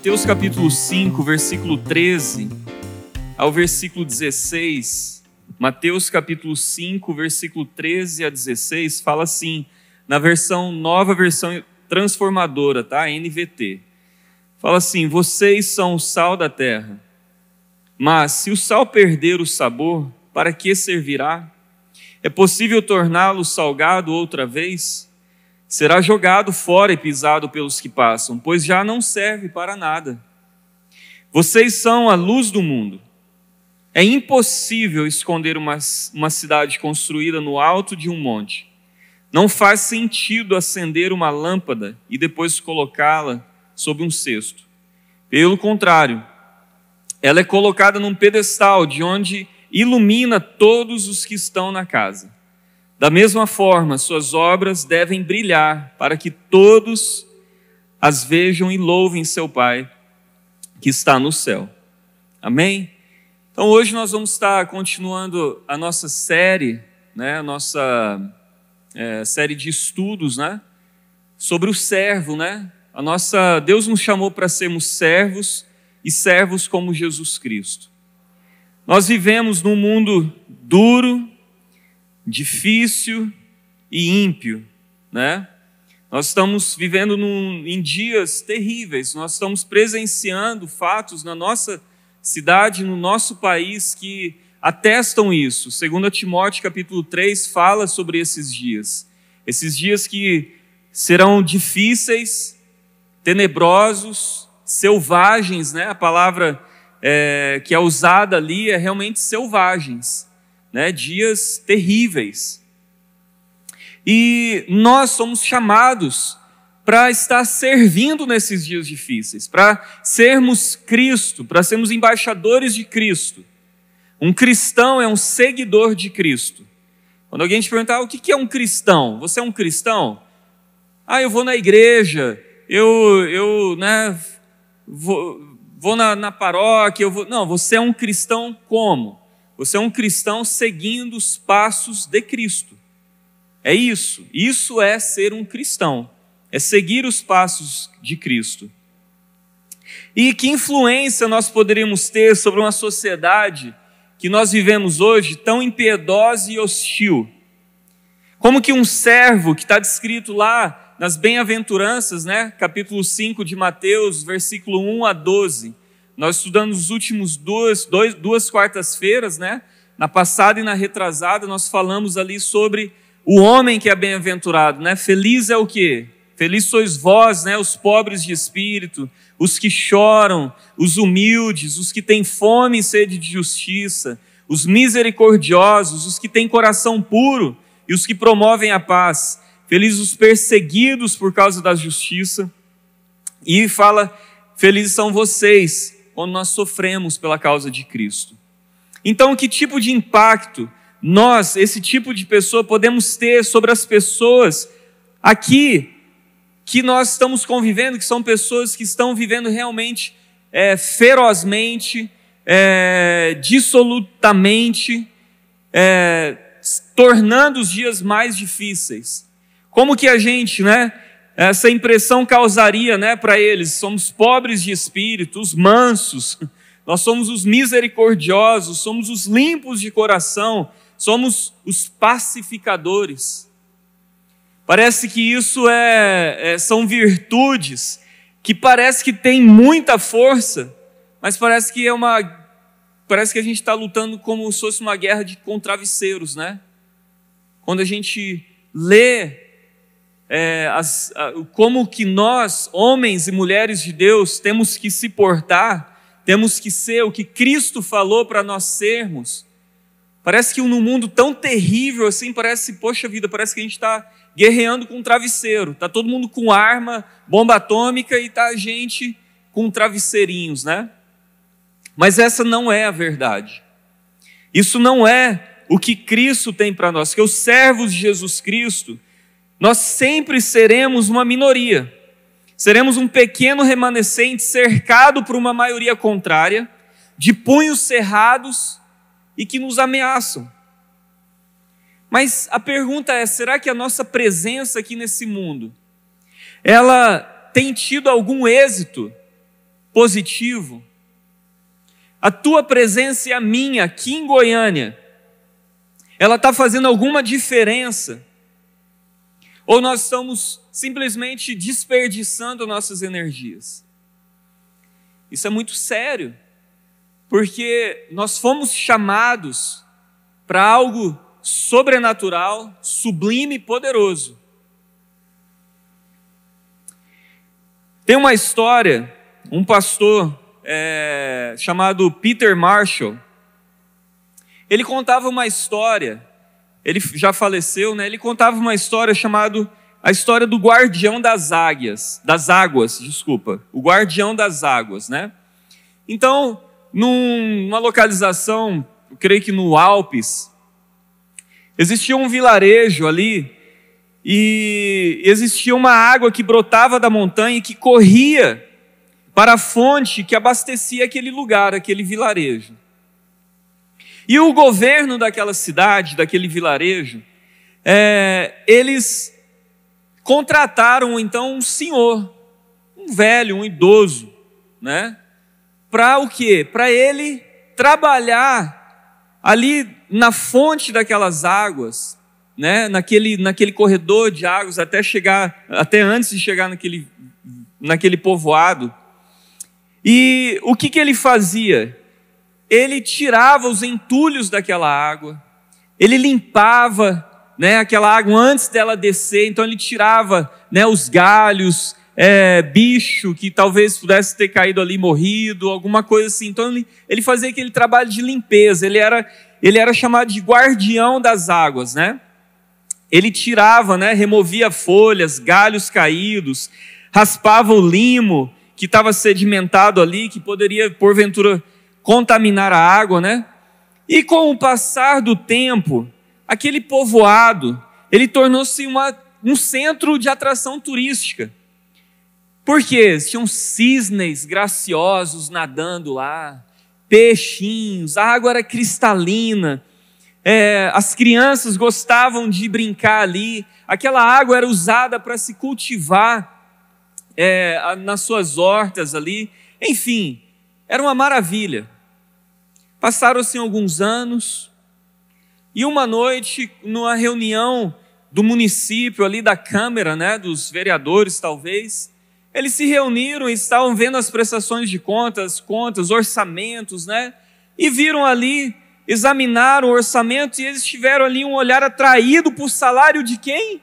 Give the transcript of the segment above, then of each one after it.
Mateus capítulo 5, versículo 13 ao versículo 16. Mateus capítulo 5, versículo 13 a 16 fala assim, na versão nova versão transformadora, tá? NVT. Fala assim: "Vocês são o sal da terra. Mas se o sal perder o sabor, para que servirá? É possível torná-lo salgado outra vez?" Será jogado fora e pisado pelos que passam, pois já não serve para nada. Vocês são a luz do mundo. É impossível esconder uma, uma cidade construída no alto de um monte. Não faz sentido acender uma lâmpada e depois colocá-la sob um cesto. Pelo contrário, ela é colocada num pedestal de onde ilumina todos os que estão na casa. Da mesma forma, suas obras devem brilhar para que todos as vejam e louvem seu Pai que está no céu. Amém? Então hoje nós vamos estar continuando a nossa série, né, a nossa é, série de estudos, né, sobre o servo, né? A nossa Deus nos chamou para sermos servos e servos como Jesus Cristo. Nós vivemos num mundo duro, difícil e ímpio, né? Nós estamos vivendo num, em dias terríveis, nós estamos presenciando fatos na nossa cidade, no nosso país que atestam isso. Segundo Timóteo capítulo 3 fala sobre esses dias. Esses dias que serão difíceis, tenebrosos, selvagens, né? A palavra é, que é usada ali é realmente selvagens né, dias terríveis. E nós somos chamados para estar servindo nesses dias difíceis, para sermos Cristo, para sermos embaixadores de Cristo. Um cristão é um seguidor de Cristo. Quando alguém te perguntar o que é um cristão, você é um cristão? Ah, eu vou na igreja, eu, eu né, vou, vou na, na paróquia, eu vou. Não, você é um cristão como? Você é um cristão seguindo os passos de Cristo. É isso. Isso é ser um cristão. É seguir os passos de Cristo. E que influência nós poderíamos ter sobre uma sociedade que nós vivemos hoje tão impiedosa e hostil? Como que um servo que está descrito lá nas bem-aventuranças, né? capítulo 5 de Mateus, versículo 1 a 12, nós estudamos os últimos duas, dois, duas quartas-feiras, né? Na passada e na retrasada, nós falamos ali sobre o homem que é bem-aventurado, né? Feliz é o quê? Feliz sois vós, né? Os pobres de espírito, os que choram, os humildes, os que têm fome e sede de justiça, os misericordiosos, os que têm coração puro e os que promovem a paz. Felizes os perseguidos por causa da justiça. E fala: Felizes são vocês quando nós sofremos pela causa de Cristo. Então, que tipo de impacto nós, esse tipo de pessoa, podemos ter sobre as pessoas aqui que nós estamos convivendo, que são pessoas que estão vivendo realmente é, ferozmente, é, dissolutamente, é, tornando os dias mais difíceis. Como que a gente, né? Essa impressão causaria né, para eles: somos pobres de espírito, os mansos, nós somos os misericordiosos, somos os limpos de coração, somos os pacificadores. Parece que isso é, é, são virtudes que parece que tem muita força, mas parece que é uma parece que a gente está lutando como se fosse uma guerra de contravesseiros, né? Quando a gente lê é, as, a, como que nós, homens e mulheres de Deus, temos que se portar, temos que ser o que Cristo falou para nós sermos. Parece que num mundo tão terrível assim, parece, poxa vida, parece que a gente está guerreando com um travesseiro. Está todo mundo com arma, bomba atômica e está a gente com travesseirinhos, né? Mas essa não é a verdade. Isso não é o que Cristo tem para nós, que os servos de Jesus Cristo, nós sempre seremos uma minoria. Seremos um pequeno remanescente cercado por uma maioria contrária, de punhos cerrados e que nos ameaçam. Mas a pergunta é: será que a nossa presença aqui nesse mundo ela tem tido algum êxito positivo. A tua presença e a minha aqui em Goiânia, ela está fazendo alguma diferença? Ou nós estamos simplesmente desperdiçando nossas energias? Isso é muito sério, porque nós fomos chamados para algo sobrenatural, sublime e poderoso. Tem uma história, um pastor é, chamado Peter Marshall, ele contava uma história, ele já faleceu, né? Ele contava uma história chamada a história do guardião das águias, das águas, desculpa, o guardião das águas, né? Então, numa localização, creio que no Alpes, existia um vilarejo ali e existia uma água que brotava da montanha e que corria para a fonte que abastecia aquele lugar, aquele vilarejo. E o governo daquela cidade, daquele vilarejo, é, eles contrataram então um senhor, um velho, um idoso, né? Para o quê? Para ele trabalhar ali na fonte daquelas águas, né, naquele, naquele corredor de águas até chegar, até antes de chegar naquele, naquele povoado. E o que, que ele fazia? Ele tirava os entulhos daquela água, ele limpava né, aquela água antes dela descer, então ele tirava né, os galhos, é, bicho que talvez pudesse ter caído ali morrido, alguma coisa assim. Então ele, ele fazia aquele trabalho de limpeza, ele era, ele era chamado de guardião das águas, né? Ele tirava, né, removia folhas, galhos caídos, raspava o limo que estava sedimentado ali, que poderia, porventura, contaminar a água, né? E com o passar do tempo, aquele povoado, ele tornou-se um centro de atração turística. Porque tinham cisnes graciosos nadando lá, peixinhos, a água era cristalina, é, as crianças gostavam de brincar ali, aquela água era usada para se cultivar é, nas suas hortas ali, enfim, era uma maravilha. Passaram-se alguns anos, e uma noite, numa reunião do município ali, da Câmara, né, dos vereadores talvez, eles se reuniram e estavam vendo as prestações de contas, contas, orçamentos, né, e viram ali examinaram o orçamento e eles tiveram ali um olhar atraído por salário de quem?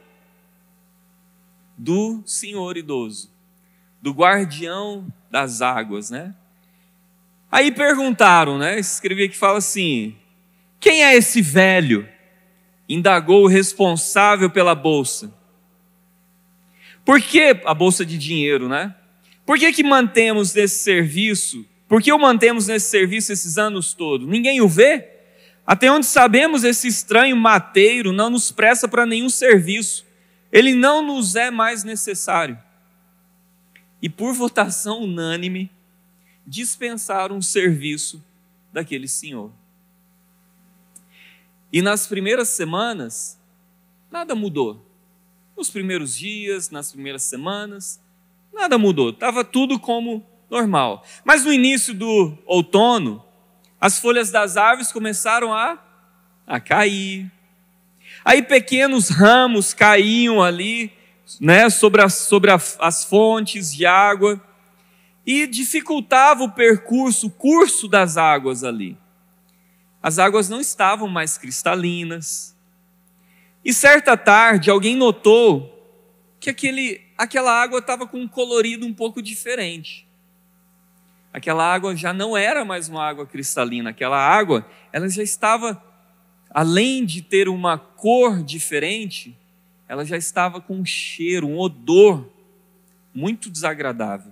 Do senhor idoso, do guardião das águas, né? Aí perguntaram, né? Escrevi aqui fala assim: quem é esse velho? Indagou o responsável pela bolsa. Por que a bolsa de dinheiro, né? Por que, que mantemos esse serviço? Por que o mantemos nesse serviço esses anos todos? Ninguém o vê? Até onde sabemos, esse estranho mateiro não nos presta para nenhum serviço, ele não nos é mais necessário. E por votação unânime, dispensaram o serviço daquele senhor. E nas primeiras semanas, nada mudou. Nos primeiros dias, nas primeiras semanas, nada mudou. Estava tudo como normal. Mas no início do outono, as folhas das árvores começaram a, a cair. Aí pequenos ramos caíam ali, né, sobre, as, sobre a, as fontes de água e dificultava o percurso, o curso das águas ali. As águas não estavam mais cristalinas. E certa tarde alguém notou que aquele, aquela água estava com um colorido um pouco diferente aquela água já não era mais uma água cristalina, aquela água, ela já estava, além de ter uma cor diferente, ela já estava com um cheiro, um odor muito desagradável.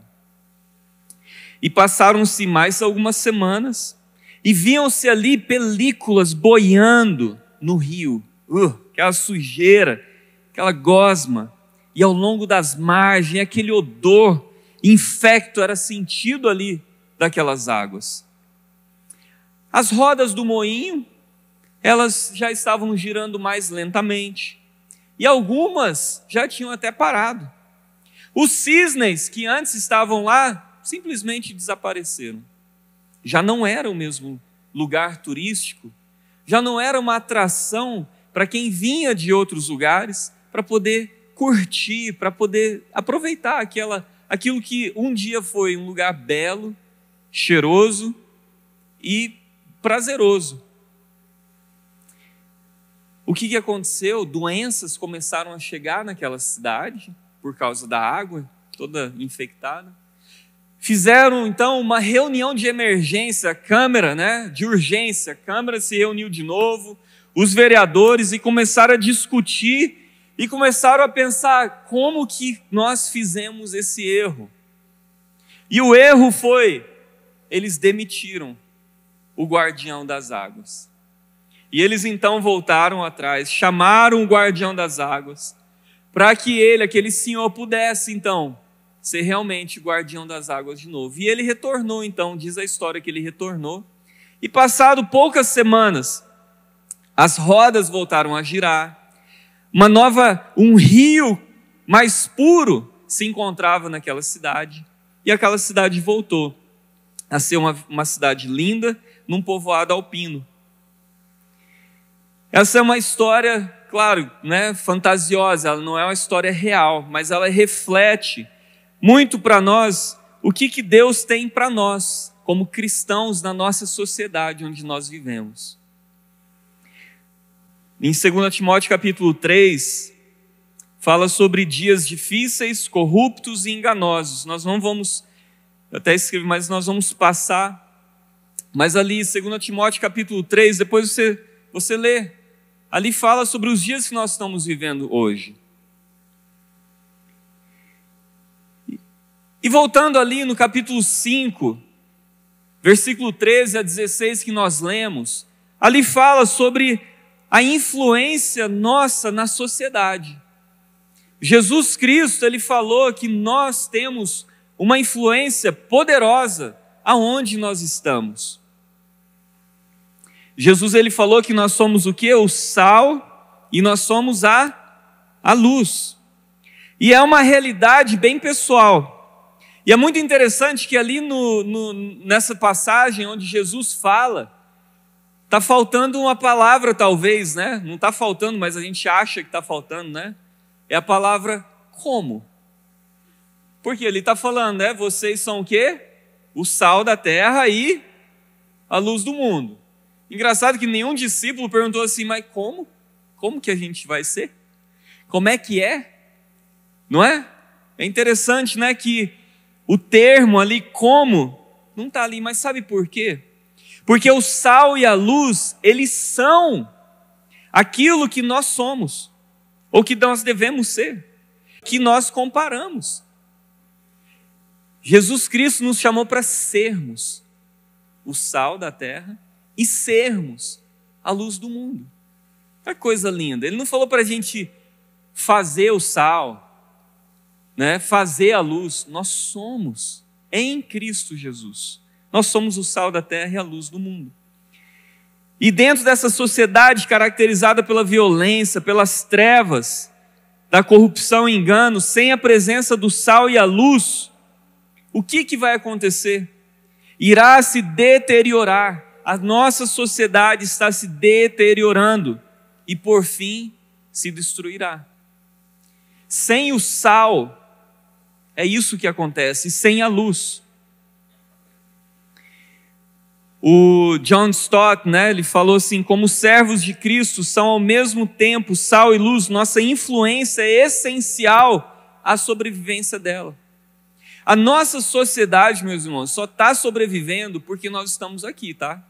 E passaram-se mais algumas semanas e viam-se ali películas boiando no rio, uh, aquela sujeira, aquela gosma, e ao longo das margens, aquele odor infecto era sentido ali daquelas águas. As rodas do moinho, elas já estavam girando mais lentamente. E algumas já tinham até parado. Os cisnes que antes estavam lá simplesmente desapareceram. Já não era o mesmo lugar turístico, já não era uma atração para quem vinha de outros lugares para poder curtir, para poder aproveitar aquela, aquilo que um dia foi um lugar belo, cheiroso e prazeroso. O que, que aconteceu? Doenças começaram a chegar naquela cidade por causa da água, toda infectada. Fizeram então uma reunião de emergência, a Câmara, né, de urgência. A Câmara se reuniu de novo, os vereadores e começaram a discutir e começaram a pensar como que nós fizemos esse erro. E o erro foi eles demitiram o guardião das águas. E eles então voltaram atrás, chamaram o guardião das águas, para que ele, aquele senhor, pudesse então ser realmente guardião das águas de novo. E ele retornou então, diz a história que ele retornou. E passado poucas semanas, as rodas voltaram a girar. Uma nova, um rio mais puro se encontrava naquela cidade. E aquela cidade voltou a ser uma, uma cidade linda, num povoado alpino. Essa é uma história, claro, né, fantasiosa, ela não é uma história real, mas ela reflete muito para nós o que, que Deus tem para nós, como cristãos na nossa sociedade onde nós vivemos. Em 2 Timóteo capítulo 3, fala sobre dias difíceis, corruptos e enganosos. Nós não vamos, eu até escrevi, mas nós vamos passar. Mas ali, 2 Timóteo capítulo 3, depois você, você lê ali fala sobre os dias que nós estamos vivendo hoje. E voltando ali no capítulo 5, versículo 13 a 16 que nós lemos, ali fala sobre a influência nossa na sociedade. Jesus Cristo, ele falou que nós temos uma influência poderosa aonde nós estamos. Jesus ele falou que nós somos o que? O sal e nós somos a, a luz. E é uma realidade bem pessoal. E é muito interessante que ali no, no, nessa passagem onde Jesus fala, está faltando uma palavra, talvez, né? Não está faltando, mas a gente acha que está faltando, né? É a palavra como. Porque ele está falando, né? Vocês são o quê? O sal da terra e a luz do mundo. Engraçado que nenhum discípulo perguntou assim, mas como? Como que a gente vai ser? Como é que é? Não é? É interessante, né, que o termo ali, como, não está ali, mas sabe por quê? Porque o sal e a luz, eles são aquilo que nós somos, ou que nós devemos ser, que nós comparamos. Jesus Cristo nos chamou para sermos o sal da terra e sermos a luz do mundo. Que coisa linda. Ele não falou para a gente fazer o sal, né? fazer a luz. Nós somos em Cristo Jesus. Nós somos o sal da terra e a luz do mundo. E dentro dessa sociedade caracterizada pela violência, pelas trevas, da corrupção e engano, sem a presença do sal e a luz, o que, que vai acontecer? Irá se deteriorar a nossa sociedade está se deteriorando e, por fim, se destruirá. Sem o sal, é isso que acontece, sem a luz. O John Stott, né, ele falou assim: como servos de Cristo são ao mesmo tempo sal e luz, nossa influência é essencial à sobrevivência dela. A nossa sociedade, meus irmãos, só está sobrevivendo porque nós estamos aqui, tá?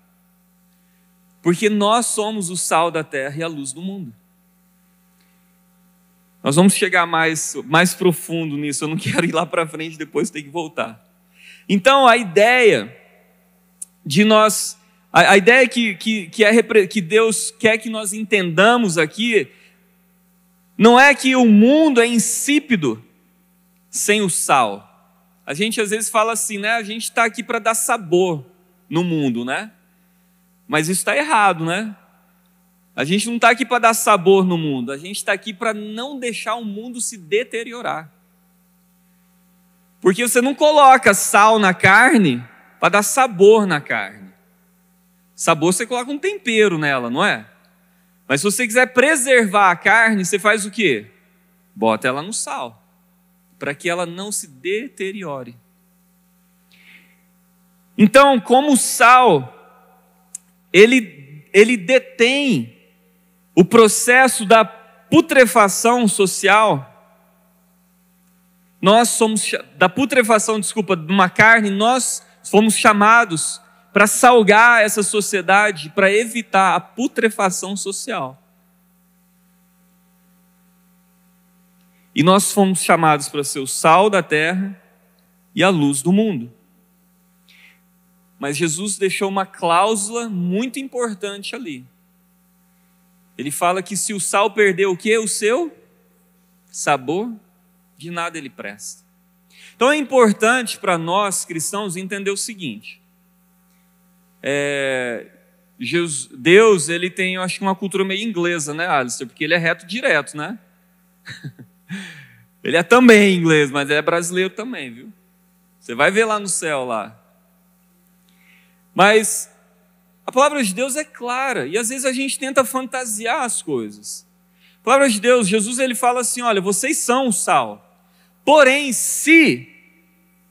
Porque nós somos o sal da terra e a luz do mundo. Nós vamos chegar mais, mais profundo nisso, eu não quero ir lá para frente depois ter que voltar. Então, a ideia de nós, a, a ideia que, que, que, é, que Deus quer que nós entendamos aqui, não é que o mundo é insípido sem o sal. A gente às vezes fala assim, né? A gente está aqui para dar sabor no mundo, né? Mas isso está errado, né? A gente não está aqui para dar sabor no mundo, a gente está aqui para não deixar o mundo se deteriorar. Porque você não coloca sal na carne para dar sabor na carne. Sabor você coloca um tempero nela, não é? Mas se você quiser preservar a carne, você faz o quê? Bota ela no sal, para que ela não se deteriore. Então, como o sal, ele, ele detém o processo da putrefação social, nós somos, da putrefação, desculpa, de uma carne, nós fomos chamados para salgar essa sociedade, para evitar a putrefação social. E nós fomos chamados para ser o sal da terra e a luz do mundo. Mas Jesus deixou uma cláusula muito importante ali. Ele fala que se o sal perder o que? O seu sabor, de nada ele presta. Então é importante para nós cristãos entender o seguinte: é, Jesus, Deus, ele tem, eu acho que uma cultura meio inglesa, né, Alistair? Porque ele é reto direto, né? ele é também inglês, mas é brasileiro também, viu? Você vai ver lá no céu lá. Mas palavra de Deus é clara e às vezes a gente tenta fantasiar as coisas. A palavra de Deus, Jesus ele fala assim: olha, vocês são o sal. Porém, se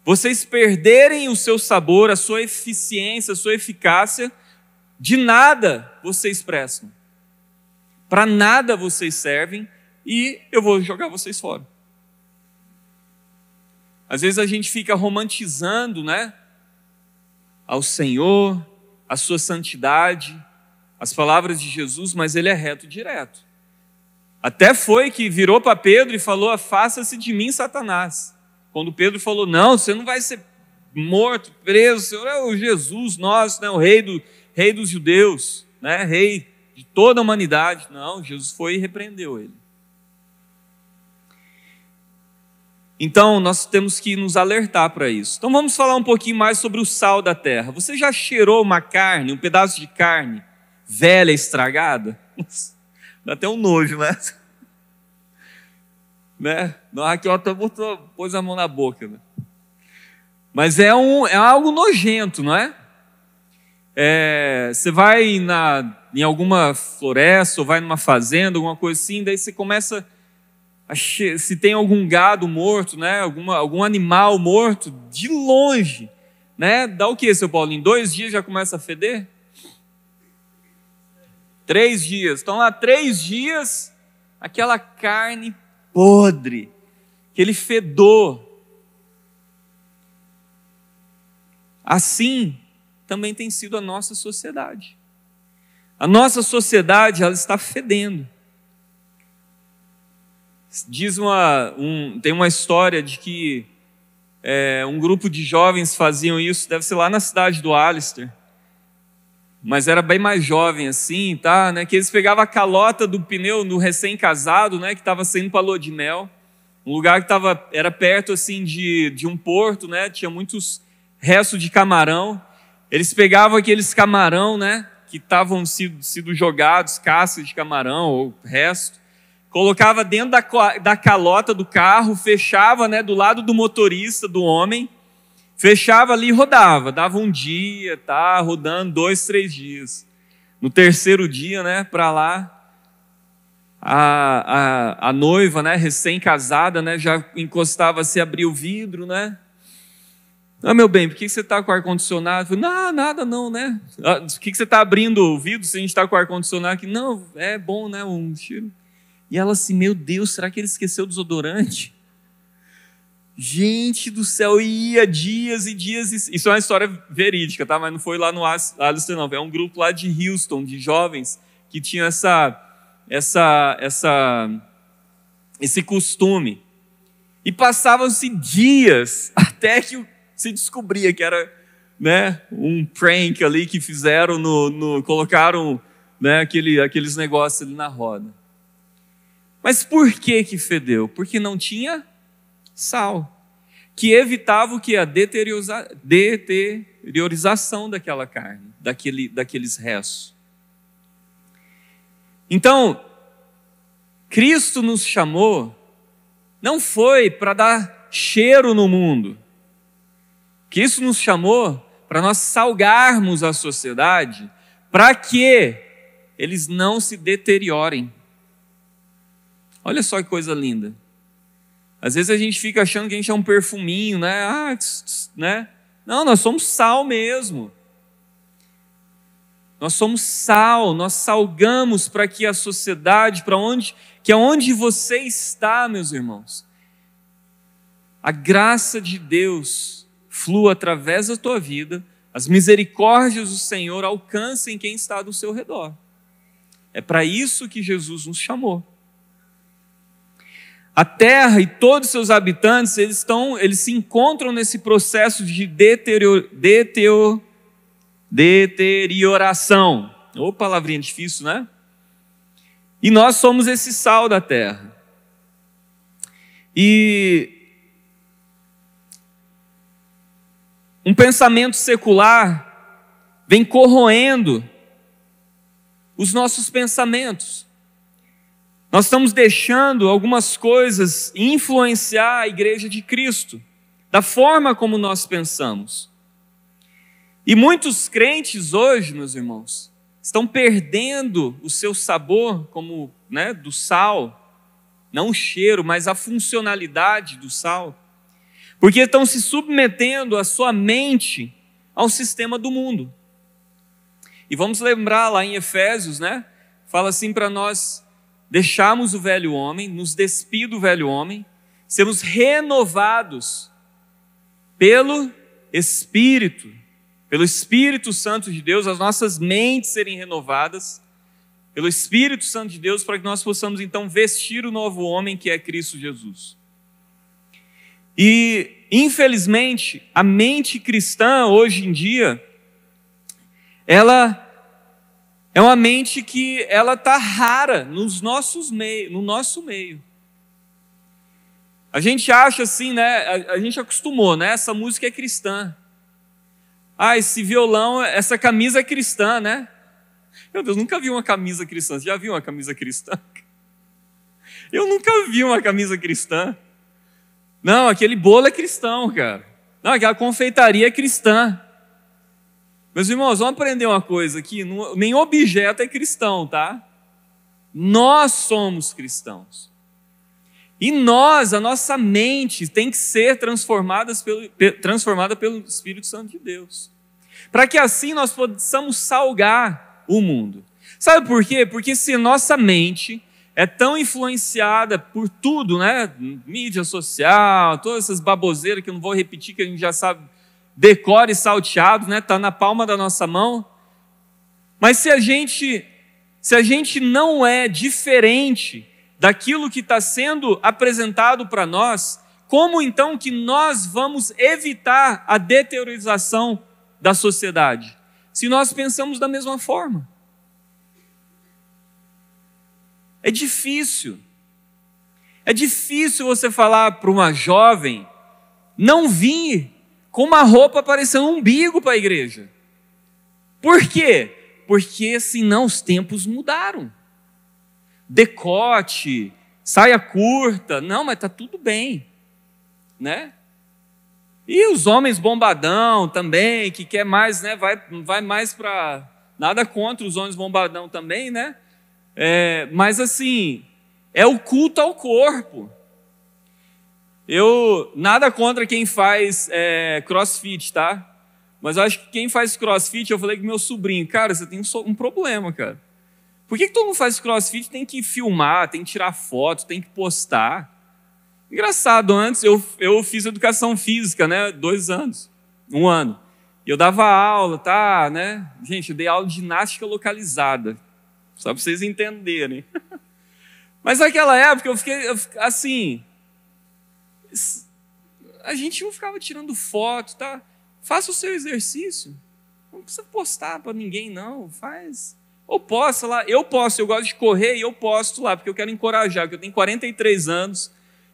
vocês perderem o seu sabor, a sua eficiência, a sua eficácia, de nada vocês prestam. Para nada vocês servem e eu vou jogar vocês fora. Às vezes a gente fica romantizando, né? Ao Senhor, a sua santidade, as palavras de Jesus, mas ele é reto direto. Até foi que virou para Pedro e falou: Afasta-se de mim, Satanás. Quando Pedro falou: Não, você não vai ser morto, preso, Senhor é o Jesus nosso, né? o rei, do, rei dos judeus, né? rei de toda a humanidade. Não, Jesus foi e repreendeu ele. Então, nós temos que nos alertar para isso. Então, vamos falar um pouquinho mais sobre o sal da terra. Você já cheirou uma carne, um pedaço de carne velha, estragada? Dá até um nojo, né? né? Não, aqui ó, botou, pôs a mão na boca. Né? Mas é, um, é algo nojento, não é? é você vai na, em alguma floresta ou vai numa fazenda, alguma coisa assim, daí você começa a se tem algum gado morto, né? Alguma, algum animal morto, de longe, né? Dá o que, seu Paulo? Em dois dias já começa a feder? Três dias. Estão lá três dias, aquela carne podre, aquele fedor. Assim também tem sido a nossa sociedade. A nossa sociedade ela está fedendo. Diz uma, um, tem uma história de que é, um grupo de jovens faziam isso, deve ser lá na cidade do Alistair mas era bem mais jovem assim, tá? Né? Que eles pegavam a calota do pneu no recém-casado, né? Que estava saindo para lua de mel, um lugar que tava, era perto assim de, de um porto, né? Tinha muitos restos de camarão. Eles pegavam aqueles camarão, né? Que estavam sido, sido jogados, cascas de camarão ou resto, colocava dentro da, da calota do carro, fechava, né? Do lado do motorista, do homem Fechava ali e rodava, dava um dia, tá, rodando dois, três dias. No terceiro dia, né, para lá, a, a, a noiva, né, recém-casada, né, já encostava, se abria o vidro, né, ah, meu bem, por que você está com ar-condicionado? Não, nada não, né? Ah, por que você está abrindo o vidro se a gente está com ar-condicionado aqui? Não, é bom, né? Um cheiro. E ela assim, meu Deus, será que ele esqueceu o desodorante? Gente do céu, ia dias e dias. E... Isso é uma história verídica, tá? Mas não foi lá no Alistair, não. É um grupo lá de Houston, de jovens, que tinha essa, essa, essa, esse costume. E passavam-se dias até que se descobria que era né, um prank ali que fizeram, no, no colocaram né, aquele, aqueles negócios ali na roda. Mas por que que fedeu? Porque não tinha sal, que evitava o que? A deteriorização daquela carne, daquele, daqueles restos. Então, Cristo nos chamou, não foi para dar cheiro no mundo, Que isso nos chamou para nós salgarmos a sociedade, para que eles não se deteriorem. Olha só que coisa linda. Às vezes a gente fica achando que a gente é um perfuminho, né? Ah, né? Não, nós somos sal mesmo. Nós somos sal, nós salgamos para que a sociedade, para onde, que aonde você está, meus irmãos, a graça de Deus flua através da tua vida, as misericórdias do Senhor alcancem quem está do seu redor. É para isso que Jesus nos chamou. A terra e todos os seus habitantes, eles estão, eles se encontram nesse processo de deterior, deterior, deterioração. Ô, palavrinha difícil, né? E nós somos esse sal da terra. E um pensamento secular vem corroendo os nossos pensamentos. Nós estamos deixando algumas coisas influenciar a igreja de Cristo, da forma como nós pensamos. E muitos crentes hoje, meus irmãos, estão perdendo o seu sabor como né, do sal, não o cheiro, mas a funcionalidade do sal, porque estão se submetendo a sua mente ao sistema do mundo. E vamos lembrar lá em Efésios, né? Fala assim para nós deixarmos o velho homem, nos despir do velho homem, sermos renovados pelo Espírito pelo Espírito Santo de Deus, as nossas mentes serem renovadas, pelo Espírito Santo de Deus, para que nós possamos então vestir o novo homem que é Cristo Jesus. E, infelizmente, a mente cristã hoje em dia, ela é uma mente que ela está rara nos nossos meio, no nosso meio. A gente acha assim, né? A, a gente acostumou, né? Essa música é cristã. Ah, esse violão, essa camisa é cristã, né? Meu Deus, nunca vi uma camisa cristã. Você já viu uma camisa cristã? Eu nunca vi uma camisa cristã. Não, aquele bolo é cristão, cara. Não, aquela confeitaria é cristã. Meus irmãos, vamos aprender uma coisa aqui: nem objeto é cristão, tá? Nós somos cristãos. E nós, a nossa mente tem que ser pelo, transformada pelo Espírito Santo de Deus. Para que assim nós possamos salgar o mundo. Sabe por quê? Porque se nossa mente é tão influenciada por tudo, né? Mídia social, todas essas baboseiras que eu não vou repetir, que a gente já sabe, decore e salteado, né? Está na palma da nossa mão. Mas se a gente, se a gente não é diferente daquilo que está sendo apresentado para nós, como então que nós vamos evitar a deteriorização da sociedade? Se nós pensamos da mesma forma. É difícil. É difícil você falar para uma jovem não vir com uma roupa parecendo um umbigo para a igreja. Por quê? Porque senão os tempos mudaram decote, saia curta. Não, mas está tudo bem, né? E os homens bombadão também, que quer mais, né? Vai, vai mais para. Nada contra os homens bombadão também, né? É, mas assim, é o culto ao corpo. Eu nada contra quem faz é, crossfit, tá? Mas eu acho que quem faz crossfit, eu falei com meu sobrinho, cara, você tem um, um problema, cara. Por que, que todo mundo faz crossfit tem que filmar, tem que tirar foto, tem que postar? Engraçado, antes eu, eu fiz educação física, né? Dois anos, um ano. E eu dava aula, tá, né? Gente, eu dei aula de ginástica localizada. Só para vocês entenderem. Mas naquela época eu fiquei assim. A gente não ficava tirando foto, tá? Faça o seu exercício. Não precisa postar para ninguém, não. Faz. Ou posso lá, eu posso, eu gosto de correr e eu posto lá, porque eu quero encorajar, porque eu tenho 43 anos,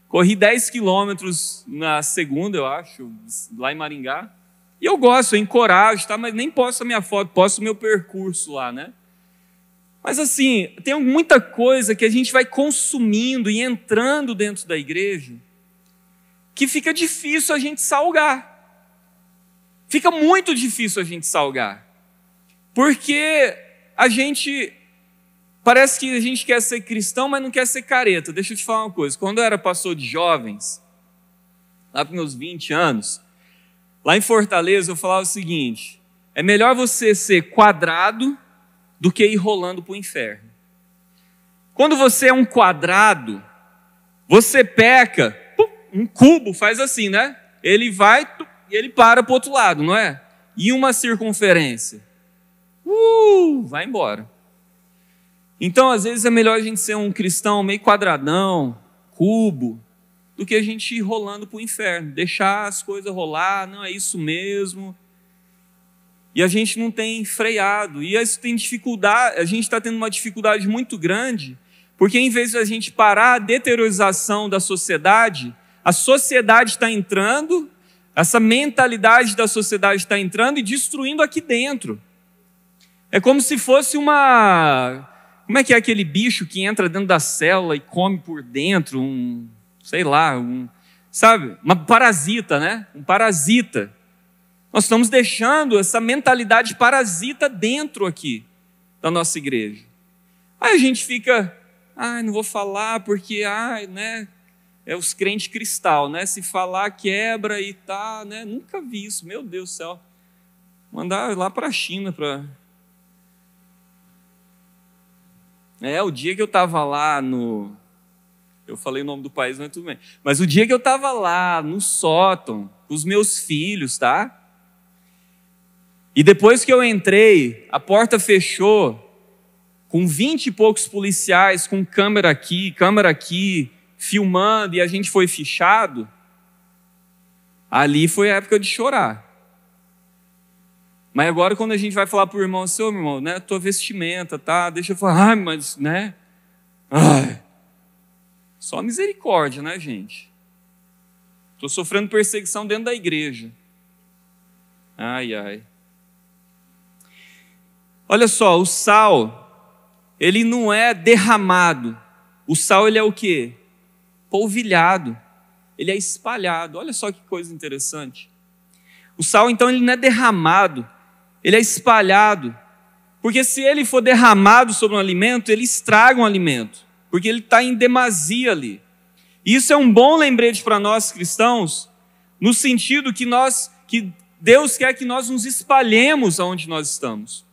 corri 10 quilômetros na segunda, eu acho, lá em Maringá. E eu gosto, eu encorajo, tá? mas nem posto a minha foto, posto o meu percurso lá, né? Mas assim, tem muita coisa que a gente vai consumindo e entrando dentro da igreja que fica difícil a gente salgar. fica muito difícil a gente salgar. Porque a gente parece que a gente quer ser cristão, mas não quer ser careta. Deixa eu te falar uma coisa. Quando eu era pastor de jovens, lá para meus 20 anos, lá em Fortaleza eu falava o seguinte: é melhor você ser quadrado do que ir rolando para o inferno. Quando você é um quadrado, você peca, um cubo faz assim, né? Ele vai e ele para para o outro lado, não é? E uma circunferência, uh, vai embora. Então, às vezes, é melhor a gente ser um cristão meio quadradão, cubo, do que a gente ir rolando para o inferno, deixar as coisas rolar, não é isso mesmo. E a gente não tem freado, e isso tem dificuldade, a gente está tendo uma dificuldade muito grande, porque em vez de a gente parar a deteriorização da sociedade, a sociedade está entrando, essa mentalidade da sociedade está entrando e destruindo aqui dentro. É como se fosse uma. Como é que é aquele bicho que entra dentro da célula e come por dentro? Um sei lá, um, sabe, uma parasita, né? Um parasita. Nós estamos deixando essa mentalidade parasita dentro aqui da nossa igreja. Aí a gente fica, ai, não vou falar porque, ai, né? É os crentes cristal, né? Se falar quebra e tá, né? Nunca vi isso, meu Deus do céu. Mandar lá para a China para É, o dia que eu estava lá no eu falei o nome do país, mas tudo bem. Mas o dia que eu estava lá, no sótão, com os meus filhos, tá? E depois que eu entrei, a porta fechou, com vinte e poucos policiais, com câmera aqui, câmera aqui, filmando, e a gente foi fichado. Ali foi a época de chorar. Mas agora, quando a gente vai falar para o irmão, seu irmão, né, tua vestimenta, tá? Deixa eu falar, ah, mas, né? Ai, só misericórdia, né, gente? Estou sofrendo perseguição dentro da igreja. Ai, ai. Olha só, o sal, ele não é derramado. O sal, ele é o quê? Polvilhado. Ele é espalhado. Olha só que coisa interessante. O sal, então, ele não é derramado. Ele é espalhado. Porque se ele for derramado sobre um alimento, ele estraga um alimento porque ele está em demasia ali. Isso é um bom lembrete para nós cristãos, no sentido que nós, que Deus quer que nós nos espalhemos aonde nós estamos.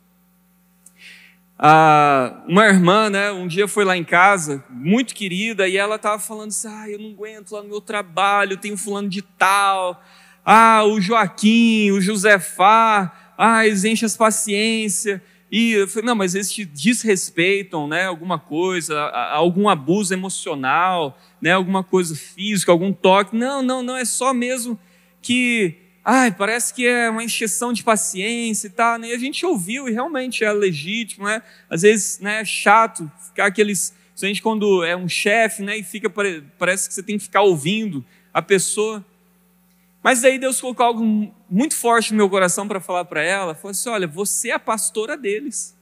Ah, uma irmã, né, um dia foi lá em casa, muito querida, e ela estava falando assim: ah, eu não aguento lá no meu trabalho, tenho fulano de tal, ah, o Joaquim, o Josefá, ah, eles enchem as paciência. E eu falei, não, mas eles te desrespeitam, né? Alguma coisa, algum abuso emocional, né? Alguma coisa física, algum toque. Não, não, não, é só mesmo que, ai, parece que é uma encheção de paciência e tal. Né? E a gente ouviu e realmente é legítimo, né? Às vezes, né, é chato ficar aqueles, a gente quando é um chefe, né, e fica parece que você tem que ficar ouvindo a pessoa. Mas daí Deus colocou algo muito forte no meu coração para falar para ela. Falou assim: olha, você é a pastora deles.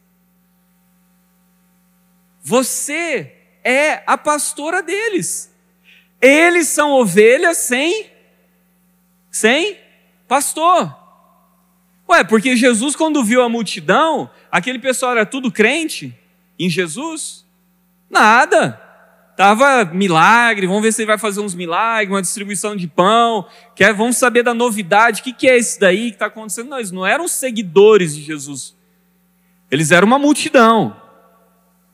Você é a pastora deles. Eles são ovelhas sem, sem pastor. Ué, porque Jesus, quando viu a multidão, aquele pessoal era tudo crente em Jesus? Nada. Tava milagre, vamos ver se ele vai fazer uns milagres, uma distribuição de pão, quer, vamos saber da novidade, o que, que é esse daí que está acontecendo? Não, eles não eram seguidores de Jesus, eles eram uma multidão,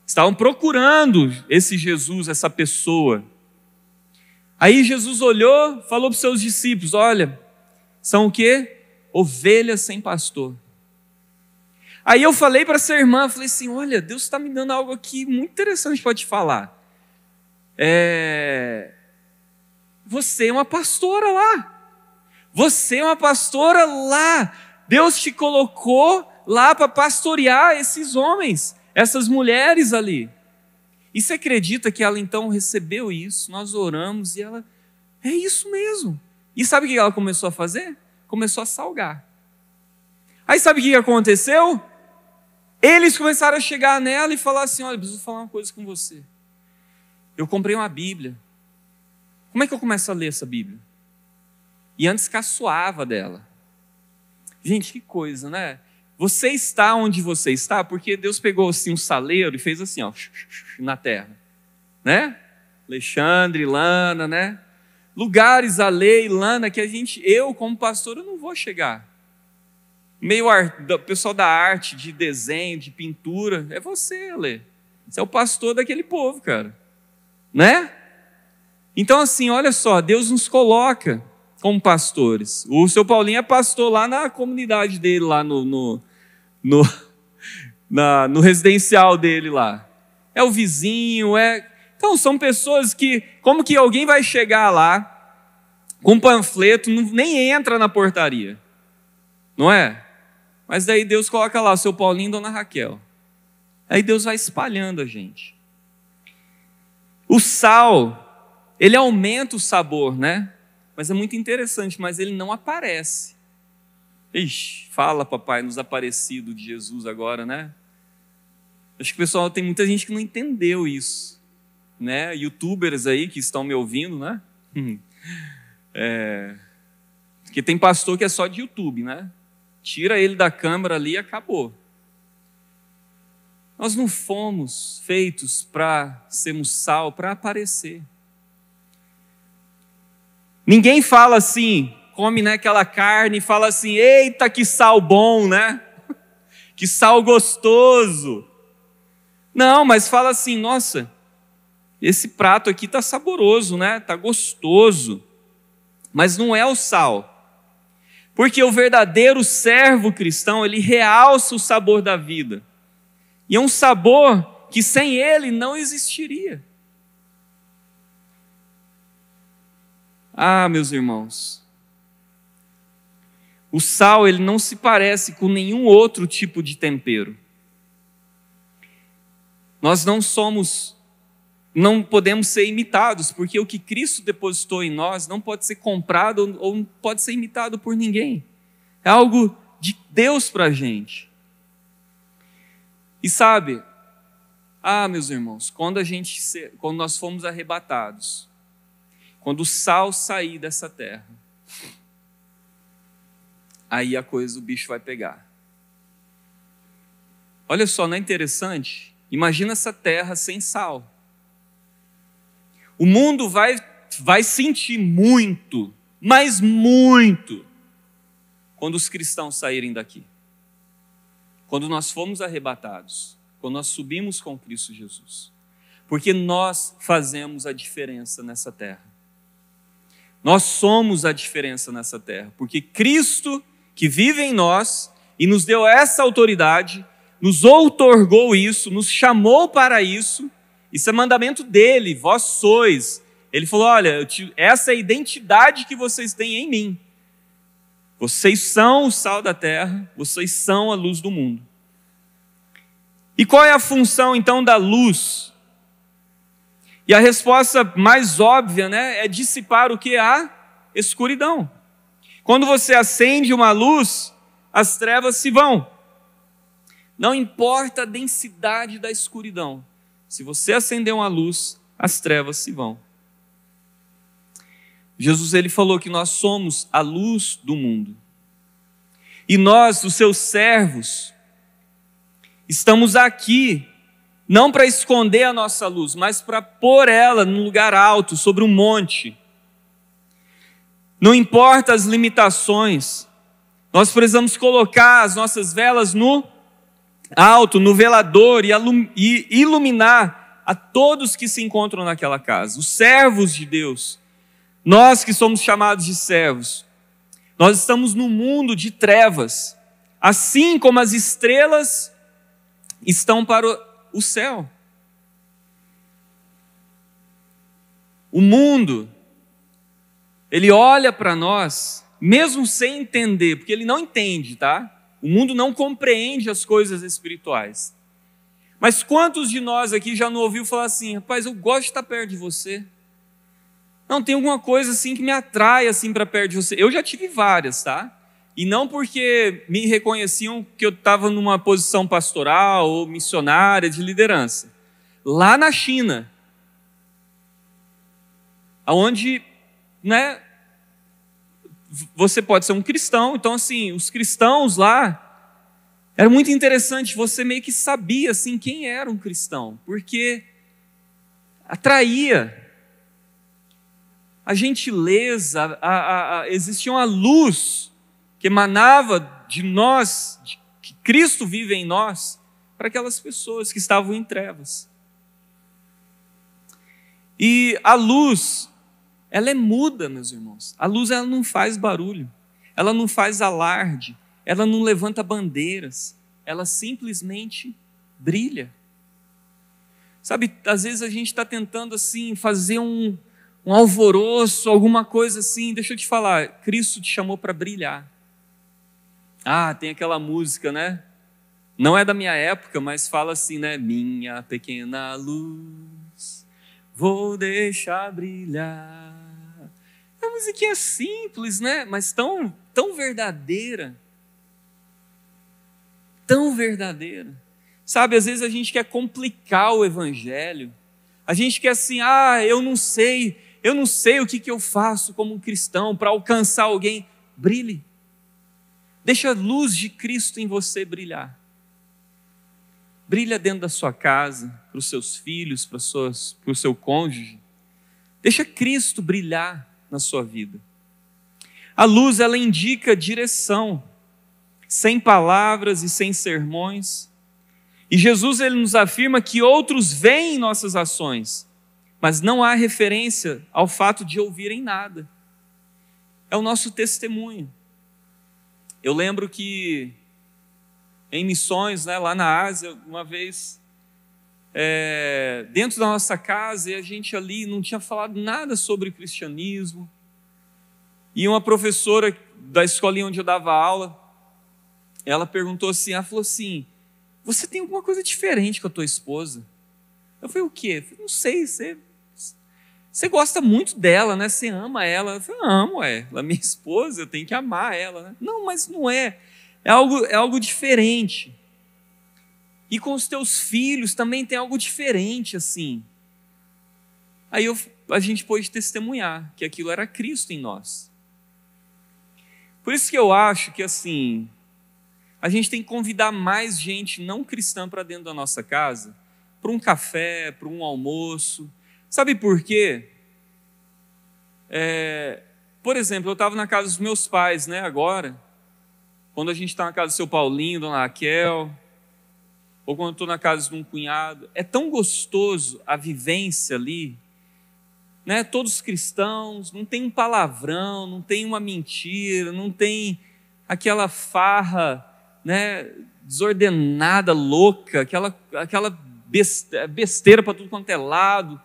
estavam procurando esse Jesus, essa pessoa. Aí Jesus olhou, falou para os seus discípulos: Olha, são o quê? Ovelhas sem pastor. Aí eu falei para essa irmã, falei assim: Olha, Deus está me dando algo aqui muito interessante para te falar é, você é uma pastora lá. Você é uma pastora lá. Deus te colocou lá para pastorear esses homens, essas mulheres ali. E você acredita que ela então recebeu isso? Nós oramos e ela, é isso mesmo. E sabe o que ela começou a fazer? Começou a salgar. Aí sabe o que aconteceu? Eles começaram a chegar nela e falar assim: olha, preciso falar uma coisa com você. Eu comprei uma Bíblia. Como é que eu começo a ler essa Bíblia? E antes caçoava dela. Gente, que coisa, né? Você está onde você está porque Deus pegou assim um saleiro e fez assim, ó, na terra, né? Alexandre, Lana, né? Lugares, a lei, Lana, que a gente, eu como pastor, eu não vou chegar. Meio ar, pessoal da arte, de desenho, de pintura, é você, Alê. Você é o pastor daquele povo, cara. Né? Então, assim, olha só, Deus nos coloca como pastores. O seu Paulinho é pastor lá na comunidade dele, lá no, no, no, na, no residencial dele lá. É o vizinho, é. Então, são pessoas que, como que alguém vai chegar lá com um panfleto, nem entra na portaria, não é? Mas daí Deus coloca lá seu Paulinho e Dona Raquel. Aí Deus vai espalhando a gente. O sal, ele aumenta o sabor, né? Mas é muito interessante, mas ele não aparece. Ixi, fala, papai, nos aparecido de Jesus agora, né? Acho que o pessoal tem muita gente que não entendeu isso, né? Youtubers aí que estão me ouvindo, né? É... Porque tem pastor que é só de YouTube, né? Tira ele da câmera ali e acabou. Nós não fomos feitos para sermos sal, para aparecer. Ninguém fala assim, come né, aquela carne e fala assim: eita, que sal bom, né? Que sal gostoso. Não, mas fala assim: nossa, esse prato aqui está saboroso, né? Está gostoso. Mas não é o sal. Porque o verdadeiro servo cristão, ele realça o sabor da vida. E é um sabor que sem ele não existiria. Ah, meus irmãos, o sal ele não se parece com nenhum outro tipo de tempero. Nós não somos, não podemos ser imitados, porque o que Cristo depositou em nós não pode ser comprado ou não pode ser imitado por ninguém. É algo de Deus para a gente. E sabe, ah, meus irmãos, quando a gente, quando nós fomos arrebatados, quando o sal sair dessa terra, aí a coisa, o bicho vai pegar. Olha só, não é interessante? Imagina essa terra sem sal. O mundo vai, vai sentir muito, mas muito, quando os cristãos saírem daqui. Quando nós fomos arrebatados, quando nós subimos com Cristo Jesus. Porque nós fazemos a diferença nessa terra. Nós somos a diferença nessa terra, porque Cristo que vive em nós e nos deu essa autoridade, nos outorgou isso, nos chamou para isso. Isso é mandamento dele, vós sois. Ele falou: olha, te, essa é a identidade que vocês têm em mim. Vocês são o sal da terra, vocês são a luz do mundo. E qual é a função então da luz? E a resposta mais óbvia, né, é dissipar o que a escuridão. Quando você acende uma luz, as trevas se vão. Não importa a densidade da escuridão. Se você acender uma luz, as trevas se vão. Jesus ele falou que nós somos a luz do mundo. E nós, os seus servos, estamos aqui não para esconder a nossa luz, mas para pôr ela num lugar alto, sobre um monte não importa as limitações, nós precisamos colocar as nossas velas no alto, no velador e iluminar a todos que se encontram naquela casa, os servos de Deus. Nós que somos chamados de servos, nós estamos no mundo de trevas, assim como as estrelas estão para o céu. O mundo ele olha para nós, mesmo sem entender, porque ele não entende, tá? O mundo não compreende as coisas espirituais. Mas quantos de nós aqui já não ouviu falar assim, rapaz, eu gosto de estar perto de você? Não, tem alguma coisa assim que me atrai assim para perto de você. Eu já tive várias, tá? E não porque me reconheciam que eu estava numa posição pastoral ou missionária de liderança. Lá na China, aonde né, você pode ser um cristão, então assim, os cristãos lá era muito interessante, você meio que sabia assim quem era um cristão, porque atraía a gentileza, a, a, a, existia uma luz que emanava de nós, de, que Cristo vive em nós, para aquelas pessoas que estavam em trevas. E a luz, ela é muda, meus irmãos. A luz ela não faz barulho, ela não faz alarde, ela não levanta bandeiras, ela simplesmente brilha. Sabe, às vezes a gente está tentando assim fazer um, um alvoroço, alguma coisa assim. Deixa eu te falar, Cristo te chamou para brilhar. Ah, tem aquela música, né? Não é da minha época, mas fala assim, né? Minha pequena luz, vou deixar brilhar. É uma musiquinha simples, né? Mas tão, tão verdadeira. Tão verdadeira. Sabe, às vezes a gente quer complicar o evangelho. A gente quer assim, ah, eu não sei, eu não sei o que, que eu faço como um cristão para alcançar alguém. Brilhe. Deixa a luz de Cristo em você brilhar. Brilha dentro da sua casa, para os seus filhos, para, para o seu cônjuge. Deixa Cristo brilhar na sua vida. A luz, ela indica direção, sem palavras e sem sermões. E Jesus ele nos afirma que outros veem nossas ações, mas não há referência ao fato de ouvirem nada. É o nosso testemunho. Eu lembro que em missões, né, lá na Ásia, uma vez, é, dentro da nossa casa, e a gente ali não tinha falado nada sobre cristianismo. E uma professora da escolinha onde eu dava aula, ela perguntou assim, ela falou assim, você tem alguma coisa diferente com a tua esposa? Eu falei, o quê? Eu falei, não sei, você você gosta muito dela, né? Você ama ela. Eu falei, amo, é. Ela é minha esposa, eu tenho que amar ela, né? Não, mas não é. É algo, é algo diferente. E com os teus filhos também tem algo diferente, assim. Aí eu, a gente pôde testemunhar que aquilo era Cristo em nós. Por isso que eu acho que, assim, a gente tem que convidar mais gente não cristã para dentro da nossa casa, para um café, para um almoço Sabe por quê? É, por exemplo, eu estava na casa dos meus pais, né, agora. Quando a gente está na casa do seu Paulinho, dona Raquel, ou quando estou na casa de um cunhado, é tão gostoso a vivência ali, né? Todos cristãos, não tem um palavrão, não tem uma mentira, não tem aquela farra, né? Desordenada, louca, aquela aquela besteira para tudo quanto é lado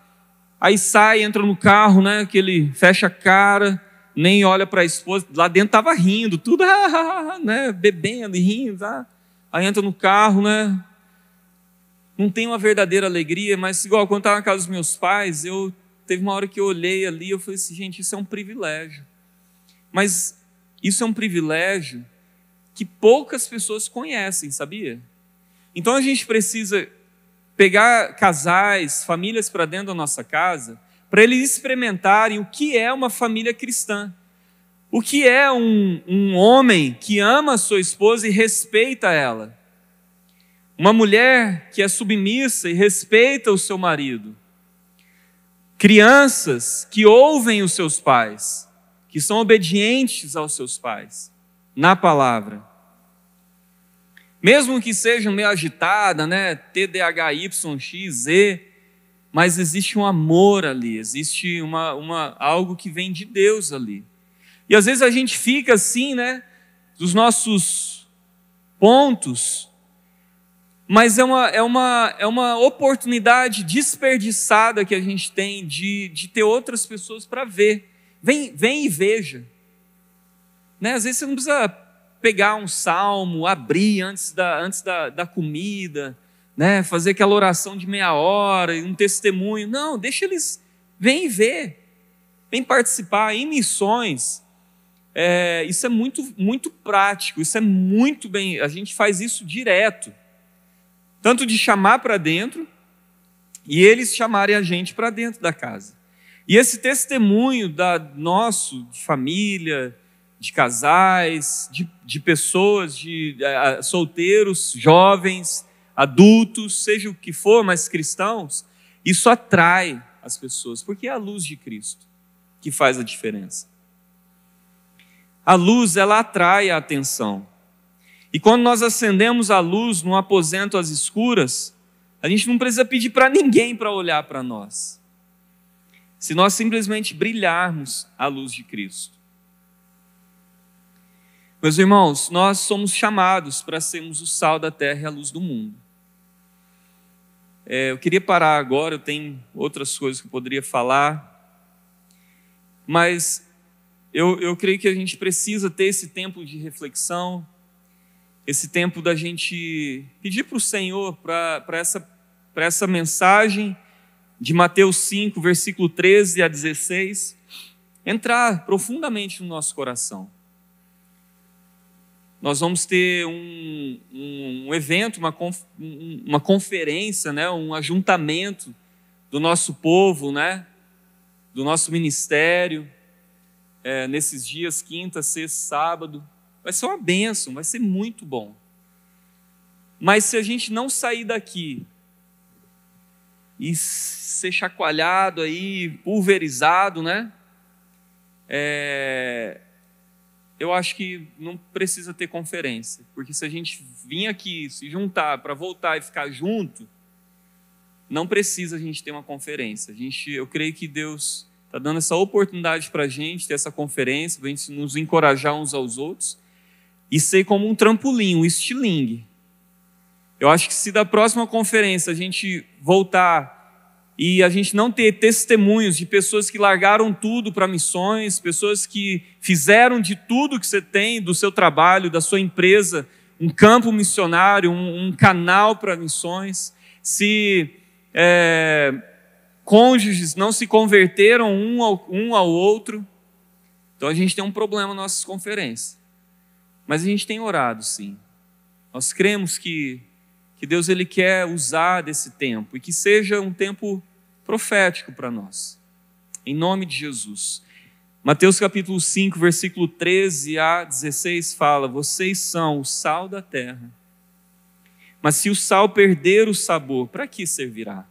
Aí sai, entra no carro, né? Que ele fecha a cara, nem olha para a esposa. Lá dentro estava rindo, tudo, né? Bebendo e rindo. Tá? Aí entra no carro, né? Não tem uma verdadeira alegria, mas igual quando estava na casa dos meus pais, eu teve uma hora que eu olhei ali, eu falei assim, gente, isso é um privilégio. Mas isso é um privilégio que poucas pessoas conhecem, sabia? Então a gente precisa pegar casais, famílias para dentro da nossa casa, para eles experimentarem o que é uma família cristã. O que é um, um homem que ama a sua esposa e respeita ela. Uma mulher que é submissa e respeita o seu marido. Crianças que ouvem os seus pais, que são obedientes aos seus pais, na palavra. Mesmo que seja meio agitada, né? TDAHYXZ, mas existe um amor ali, existe uma, uma, algo que vem de Deus ali. E às vezes a gente fica assim, né? Dos nossos pontos, mas é uma, é uma, é uma oportunidade desperdiçada que a gente tem de, de ter outras pessoas para ver. Vem, vem e veja. Né? Às vezes você não precisa pegar um salmo, abrir antes da, antes da, da comida, né? fazer aquela oração de meia hora, um testemunho. Não, deixa eles, vem ver, vem participar em missões. É, isso é muito, muito prático, isso é muito bem, a gente faz isso direto. Tanto de chamar para dentro e eles chamarem a gente para dentro da casa. E esse testemunho da nosso, de família, de casais, de, de pessoas, de solteiros, jovens, adultos, seja o que for, mas cristãos, isso atrai as pessoas, porque é a luz de Cristo que faz a diferença. A luz, ela atrai a atenção. E quando nós acendemos a luz num aposento às escuras, a gente não precisa pedir para ninguém para olhar para nós. Se nós simplesmente brilharmos a luz de Cristo. Meus irmãos, nós somos chamados para sermos o sal da terra e a luz do mundo. É, eu queria parar agora, eu tenho outras coisas que eu poderia falar, mas eu, eu creio que a gente precisa ter esse tempo de reflexão, esse tempo da gente pedir para o Senhor, para essa, essa mensagem de Mateus 5, versículo 13 a 16, entrar profundamente no nosso coração. Nós vamos ter um, um, um evento, uma, conf, uma conferência, né, um ajuntamento do nosso povo, né, do nosso ministério, é, nesses dias, quinta, sexta, sábado. Vai ser uma bênção, vai ser muito bom. Mas se a gente não sair daqui e ser chacoalhado aí, pulverizado, né? É, eu acho que não precisa ter conferência, porque se a gente vir aqui se juntar para voltar e ficar junto, não precisa a gente ter uma conferência. A gente, eu creio que Deus está dando essa oportunidade para a gente ter essa conferência, para a gente nos encorajar uns aos outros e ser como um trampolim, um estilingue. Eu acho que se da próxima conferência a gente voltar e a gente não ter testemunhos de pessoas que largaram tudo para missões, pessoas que fizeram de tudo que você tem, do seu trabalho, da sua empresa, um campo missionário, um, um canal para missões, se é, cônjuges não se converteram um ao, um ao outro, então a gente tem um problema nas nossas conferências. Mas a gente tem orado, sim. Nós cremos que, que Deus ele quer usar desse tempo e que seja um tempo profético para nós. Em nome de Jesus. Mateus capítulo 5, versículo 13 a 16 fala: Vocês são o sal da terra. Mas se o sal perder o sabor, para que servirá?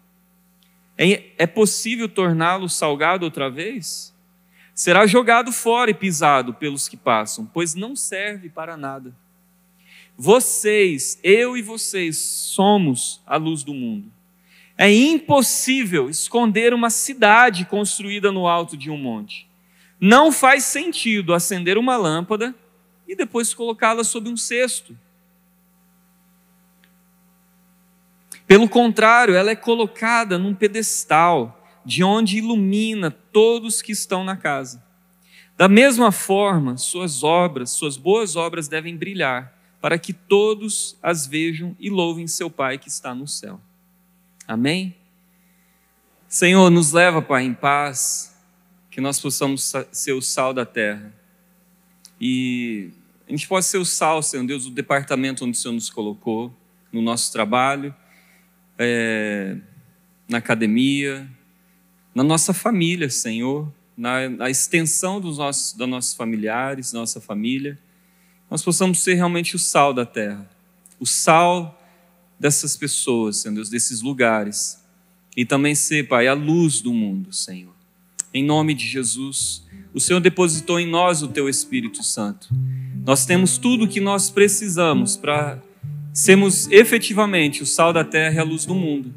É, é possível torná-lo salgado outra vez? Será jogado fora e pisado pelos que passam, pois não serve para nada. Vocês, eu e vocês, somos a luz do mundo. É impossível esconder uma cidade construída no alto de um monte. Não faz sentido acender uma lâmpada e depois colocá-la sob um cesto. Pelo contrário, ela é colocada num pedestal de onde ilumina todos que estão na casa. Da mesma forma, suas obras, suas boas obras devem brilhar, para que todos as vejam e louvem seu Pai que está no céu. Amém? Senhor, nos leva, Pai, em paz, que nós possamos ser o sal da terra. E a gente pode ser o sal, Senhor Deus, do departamento onde o Senhor nos colocou, no nosso trabalho, é, na academia, na nossa família, Senhor, na, na extensão dos nossos, dos nossos familiares, nossa família, nós possamos ser realmente o sal da terra, o sal dessas pessoas, Senhor Deus, desses lugares, e também ser, Pai, a luz do mundo, Senhor. Em nome de Jesus, o Senhor depositou em nós o Teu Espírito Santo. Nós temos tudo o que nós precisamos para sermos efetivamente o sal da terra e a luz do mundo.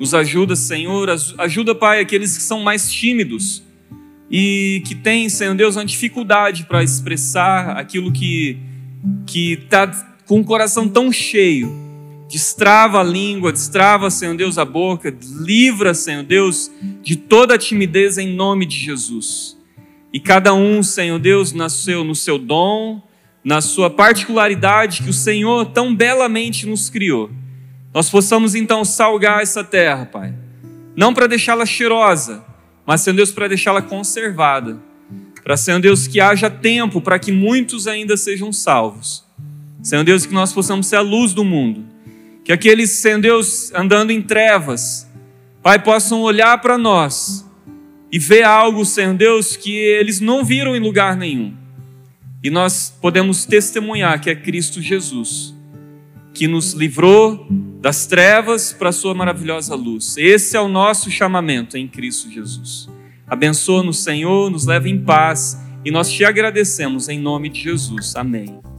Nos ajuda, Senhor, ajuda, Pai, aqueles que são mais tímidos e que têm, Senhor Deus, uma dificuldade para expressar aquilo que que está com o coração tão cheio. Destrava a língua, destrava, Senhor Deus, a boca, livra, Senhor Deus, de toda a timidez em nome de Jesus. E cada um, Senhor Deus, nasceu no seu dom, na sua particularidade que o Senhor tão belamente nos criou nós possamos então salgar essa terra, Pai. Não para deixá-la cheirosa, mas, Senhor Deus, para deixá-la conservada. Para, Senhor Deus, que haja tempo para que muitos ainda sejam salvos. Senhor Deus, que nós possamos ser a luz do mundo. Que aqueles, Senhor Deus, andando em trevas, Pai, possam olhar para nós e ver algo, Senhor Deus, que eles não viram em lugar nenhum. e nós podemos testemunhar que é Cristo Jesus que nos livrou das trevas para a sua maravilhosa luz. Esse é o nosso chamamento em Cristo Jesus. Abençoa-nos, Senhor, nos leva em paz e nós te agradecemos em nome de Jesus. Amém.